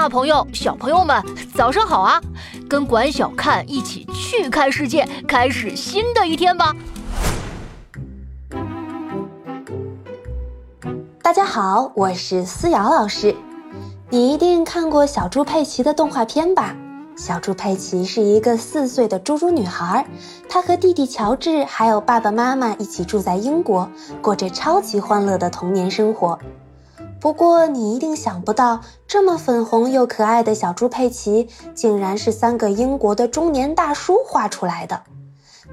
大朋友、小朋友们，早上好啊！跟管小看一起去看世界，开始新的一天吧！大家好，我是思瑶老师。你一定看过小猪佩奇的动画片吧？小猪佩奇是一个四岁的猪猪女孩，她和弟弟乔治还有爸爸妈妈一起住在英国，过着超级欢乐的童年生活。不过，你一定想不到，这么粉红又可爱的小猪佩奇，竟然是三个英国的中年大叔画出来的。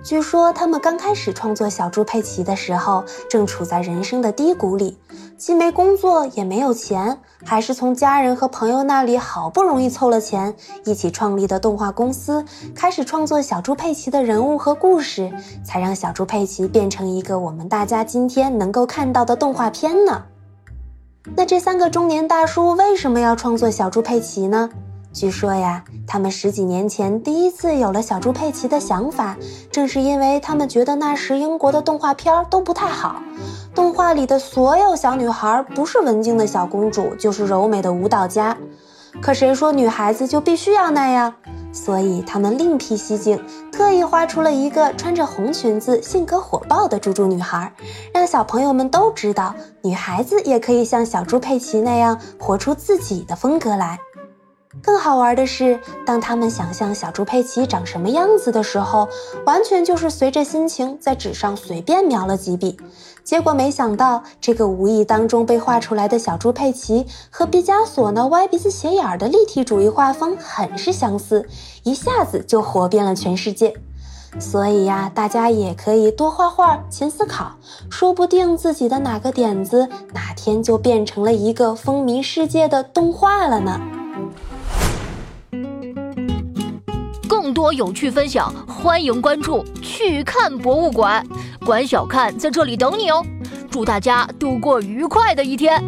据说，他们刚开始创作小猪佩奇的时候，正处在人生的低谷里，既没工作，也没有钱，还是从家人和朋友那里好不容易凑了钱，一起创立的动画公司，开始创作小猪佩奇的人物和故事，才让小猪佩奇变成一个我们大家今天能够看到的动画片呢。那这三个中年大叔为什么要创作小猪佩奇呢？据说呀，他们十几年前第一次有了小猪佩奇的想法，正是因为他们觉得那时英国的动画片都不太好，动画里的所有小女孩不是文静的小公主，就是柔美的舞蹈家。可谁说女孩子就必须要那样？所以他们另辟蹊径，特意画出了一个穿着红裙子、性格火爆的猪猪女孩，让小朋友们都知道，女孩子也可以像小猪佩奇那样活出自己的风格来。更好玩的是，当他们想象小猪佩奇长什么样子的时候，完全就是随着心情在纸上随便描了几笔。结果没想到，这个无意当中被画出来的小猪佩奇，和毕加索那歪鼻子斜眼儿的立体主义画风很是相似，一下子就火遍了全世界。所以呀，大家也可以多画画，勤思考，说不定自己的哪个点子，哪天就变成了一个风靡世界的动画了呢。更多有趣分享，欢迎关注“去看博物馆”，管小看在这里等你哦。祝大家度过愉快的一天。